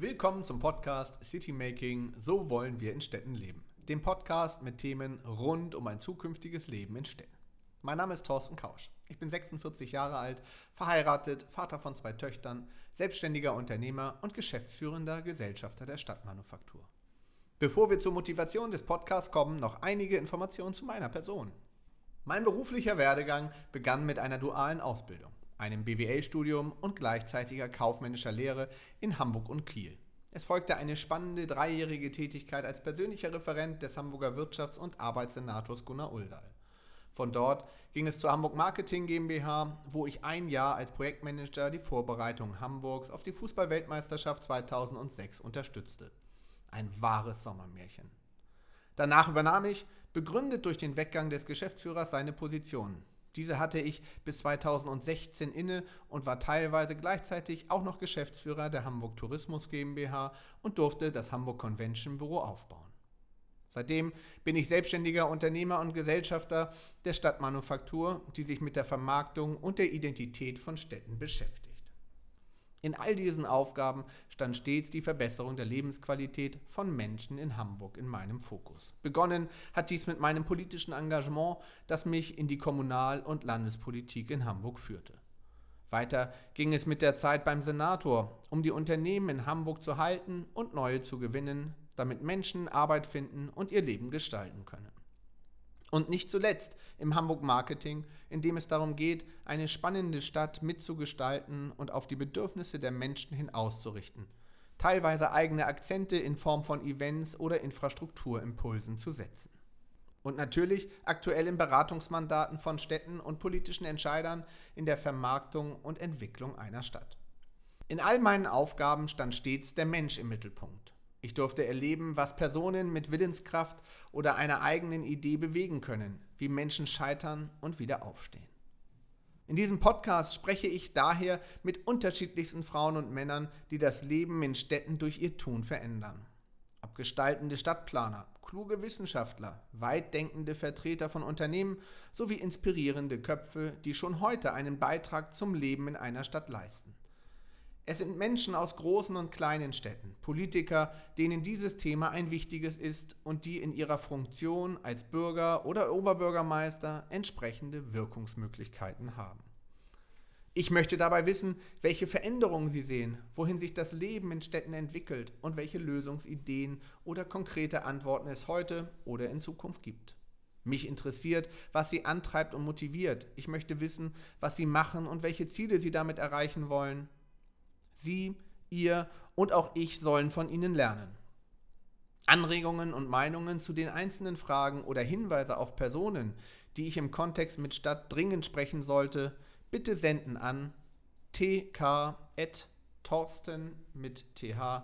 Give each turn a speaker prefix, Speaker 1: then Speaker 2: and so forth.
Speaker 1: Willkommen zum Podcast City Making, so wollen wir in Städten leben. Dem Podcast mit Themen rund um ein zukünftiges Leben in Städten. Mein Name ist Thorsten Kausch. Ich bin 46 Jahre alt, verheiratet, Vater von zwei Töchtern, selbstständiger Unternehmer und geschäftsführender Gesellschafter der Stadtmanufaktur. Bevor wir zur Motivation des Podcasts kommen, noch einige Informationen zu meiner Person. Mein beruflicher Werdegang begann mit einer dualen Ausbildung einem BWL-Studium und gleichzeitiger kaufmännischer Lehre in Hamburg und Kiel. Es folgte eine spannende dreijährige Tätigkeit als persönlicher Referent des Hamburger Wirtschafts- und Arbeitssenators Gunnar Uldal. Von dort ging es zur Hamburg Marketing GmbH, wo ich ein Jahr als Projektmanager die Vorbereitung Hamburgs auf die Fußballweltmeisterschaft 2006 unterstützte. Ein wahres Sommermärchen. Danach übernahm ich, begründet durch den Weggang des Geschäftsführers, seine Position. Diese hatte ich bis 2016 inne und war teilweise gleichzeitig auch noch Geschäftsführer der Hamburg Tourismus GmbH und durfte das Hamburg Convention Büro aufbauen. Seitdem bin ich selbstständiger Unternehmer und Gesellschafter der Stadtmanufaktur, die sich mit der Vermarktung und der Identität von Städten beschäftigt. In all diesen Aufgaben stand stets die Verbesserung der Lebensqualität von Menschen in Hamburg in meinem Fokus. Begonnen hat dies mit meinem politischen Engagement, das mich in die Kommunal- und Landespolitik in Hamburg führte. Weiter ging es mit der Zeit beim Senator, um die Unternehmen in Hamburg zu halten und neue zu gewinnen, damit Menschen Arbeit finden und ihr Leben gestalten können. Und nicht zuletzt im Hamburg Marketing, in dem es darum geht, eine spannende Stadt mitzugestalten und auf die Bedürfnisse der Menschen hin auszurichten. Teilweise eigene Akzente in Form von Events oder Infrastrukturimpulsen zu setzen. Und natürlich aktuell in Beratungsmandaten von Städten und politischen Entscheidern in der Vermarktung und Entwicklung einer Stadt. In all meinen Aufgaben stand stets der Mensch im Mittelpunkt. Ich durfte erleben, was Personen mit Willenskraft oder einer eigenen Idee bewegen können, wie Menschen scheitern und wieder aufstehen. In diesem Podcast spreche ich daher mit unterschiedlichsten Frauen und Männern, die das Leben in Städten durch ihr Tun verändern. Ob gestaltende Stadtplaner, kluge Wissenschaftler, weitdenkende Vertreter von Unternehmen sowie inspirierende Köpfe, die schon heute einen Beitrag zum Leben in einer Stadt leisten. Es sind Menschen aus großen und kleinen Städten, Politiker, denen dieses Thema ein wichtiges ist und die in ihrer Funktion als Bürger oder Oberbürgermeister entsprechende Wirkungsmöglichkeiten haben. Ich möchte dabei wissen, welche Veränderungen Sie sehen, wohin sich das Leben in Städten entwickelt und welche Lösungsideen oder konkrete Antworten es heute oder in Zukunft gibt. Mich interessiert, was Sie antreibt und motiviert. Ich möchte wissen, was Sie machen und welche Ziele Sie damit erreichen wollen. Sie, ihr und auch ich sollen von Ihnen lernen. Anregungen und Meinungen zu den einzelnen Fragen oder Hinweise auf Personen, die ich im Kontext mit Stadt dringend sprechen sollte, bitte senden an tk.torsten mit th-kausch.de.